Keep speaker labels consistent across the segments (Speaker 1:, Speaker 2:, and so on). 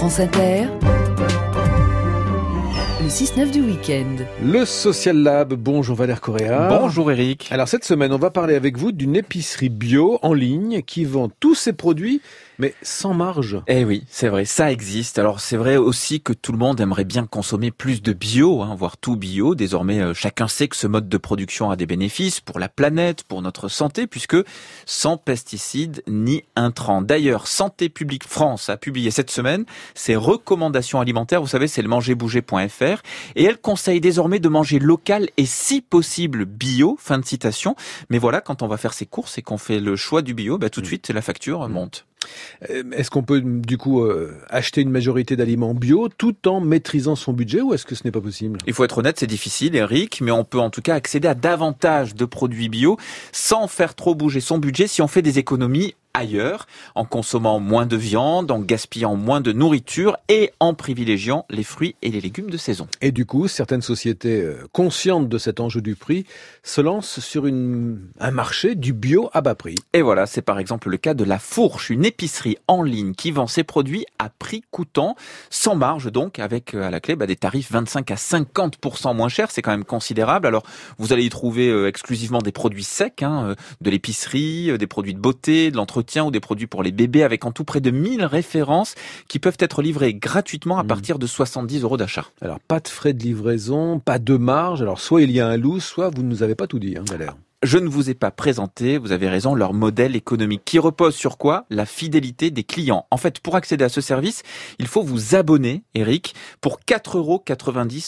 Speaker 1: France Inter, 6-9 du week-end.
Speaker 2: Le Social Lab, bonjour Valère Correa.
Speaker 3: Bonjour Eric.
Speaker 2: Alors cette semaine, on va parler avec vous d'une épicerie bio en ligne qui vend tous ses produits mais sans marge.
Speaker 3: Eh oui, c'est vrai, ça existe. Alors c'est vrai aussi que tout le monde aimerait bien consommer plus de bio, hein, voire tout bio. Désormais, euh, chacun sait que ce mode de production a des bénéfices pour la planète, pour notre santé, puisque sans pesticides ni intrants. D'ailleurs, Santé publique France a publié cette semaine ses recommandations alimentaires. Vous savez, c'est le mangerbouger.fr et elle conseille désormais de manger local et si possible bio. Fin de citation. Mais voilà, quand on va faire ses courses et qu'on fait le choix du bio, bah, tout de mm. suite la facture monte.
Speaker 2: Euh, est-ce qu'on peut du coup euh, acheter une majorité d'aliments bio tout en maîtrisant son budget ou est-ce que ce n'est pas possible?
Speaker 3: Il faut être honnête, c'est difficile, Eric, mais on peut en tout cas accéder à davantage de produits bio sans faire trop bouger son budget si on fait des économies ailleurs, en consommant moins de viande, en gaspillant moins de nourriture et en privilégiant les fruits et les légumes de saison.
Speaker 2: Et du coup, certaines sociétés euh, conscientes de cet enjeu du prix se lancent sur une, un marché du bio à bas prix.
Speaker 3: Et voilà, c'est par exemple le cas de La Fourche, une épicerie en ligne qui vend ses produits à prix coûtant, sans marge donc, avec euh, à la clé bah, des tarifs 25 à 50% moins chers, c'est quand même considérable. Alors, vous allez y trouver euh, exclusivement des produits secs, hein, de l'épicerie, des produits de beauté, de ou des produits pour les bébés avec en tout près de 1000 références qui peuvent être livrées gratuitement à mmh. partir de 70 euros d'achat.
Speaker 2: Alors pas de frais de livraison, pas de marge. Alors soit il y a un loup, soit vous ne nous avez pas tout dit, hein, Valère.
Speaker 3: Je ne vous ai pas présenté, vous avez raison, leur modèle économique qui repose sur quoi? La fidélité des clients. En fait, pour accéder à ce service, il faut vous abonner, Eric, pour 4,90 euros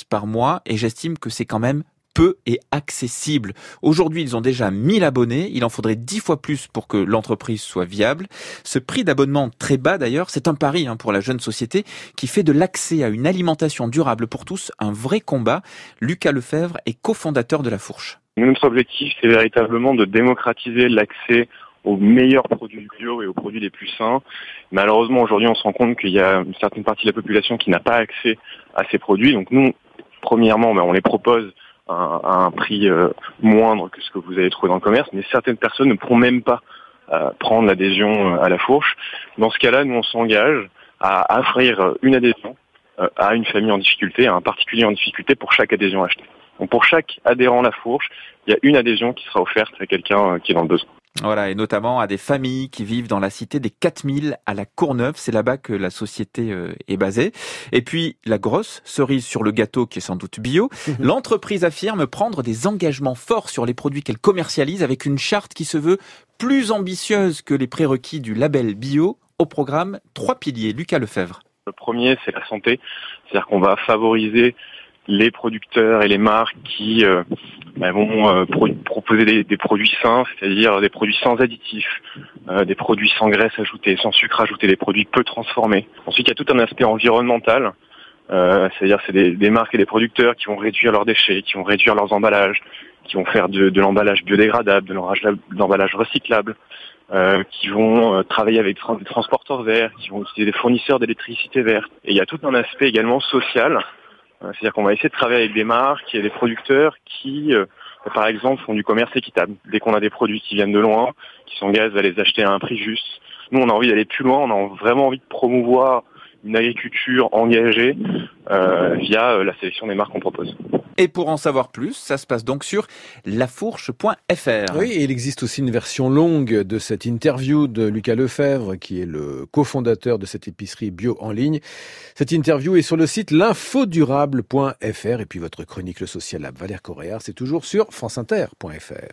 Speaker 3: par mois et j'estime que c'est quand même peu et accessible. Aujourd'hui, ils ont déjà 1000 abonnés. Il en faudrait 10 fois plus pour que l'entreprise soit viable. Ce prix d'abonnement très bas d'ailleurs, c'est un pari hein, pour la jeune société qui fait de l'accès à une alimentation durable pour tous un vrai combat. Lucas Lefebvre est cofondateur de La Fourche.
Speaker 4: Notre objectif, c'est véritablement de démocratiser l'accès aux meilleurs produits bio et aux produits les plus sains. Malheureusement, aujourd'hui, on se rend compte qu'il y a une certaine partie de la population qui n'a pas accès à ces produits. Donc nous, premièrement, ben, on les propose à un prix euh, moindre que ce que vous allez trouver dans le commerce, mais certaines personnes ne pourront même pas euh, prendre l'adhésion euh, à la fourche. Dans ce cas-là, nous on s'engage à offrir une adhésion à une famille en difficulté, à un particulier en difficulté pour chaque adhésion achetée. Donc pour chaque adhérent à la fourche, il y a une adhésion qui sera offerte à quelqu'un qui est dans le besoin.
Speaker 3: Voilà, et notamment à des familles qui vivent dans la cité des 4000 à la Courneuve. C'est là-bas que la société euh, est basée. Et puis, la grosse cerise sur le gâteau, qui est sans doute bio, mhm. l'entreprise affirme prendre des engagements forts sur les produits qu'elle commercialise avec une charte qui se veut plus ambitieuse que les prérequis du label bio. Au programme, trois piliers. Lucas Lefebvre.
Speaker 4: Le premier, c'est la santé. C'est-à-dire qu'on va favoriser les producteurs et les marques qui euh, bah, vont euh, proposer des, produits sains, c'est-à-dire des produits sans additifs, euh, des produits sans graisse ajoutée, sans sucre ajouté, des produits peu transformés. Ensuite, il y a tout un aspect environnemental, c'est-à-dire c'est des, marques et des producteurs qui vont réduire leurs déchets, qui vont réduire leurs emballages, qui vont faire de, l'emballage biodégradable, de l'emballage recyclable, qui vont travailler avec des transporteurs verts, qui vont utiliser des fournisseurs d'électricité verte. Et il y a tout un aspect également social euh, c'est-à-dire qu'on va essayer de travailler avec des marques et des producteurs qui, euh, par exemple, font du commerce équitable. Dès qu'on a des produits qui viennent de loin, qui s'engagent à les acheter à un prix juste. Nous, on a envie d'aller plus loin, on a vraiment envie de promouvoir une agriculture engagée euh, via la sélection des marques qu'on propose.
Speaker 3: Et pour en savoir plus, ça se passe donc sur lafourche.fr.
Speaker 2: Oui, et il existe aussi une version longue de cette interview de Lucas Lefebvre, qui est le cofondateur de cette épicerie bio en ligne. Cette interview est sur le site l'infodurable.fr et puis votre chronique Le Social Valère Correa, c'est toujours sur franceinter.fr.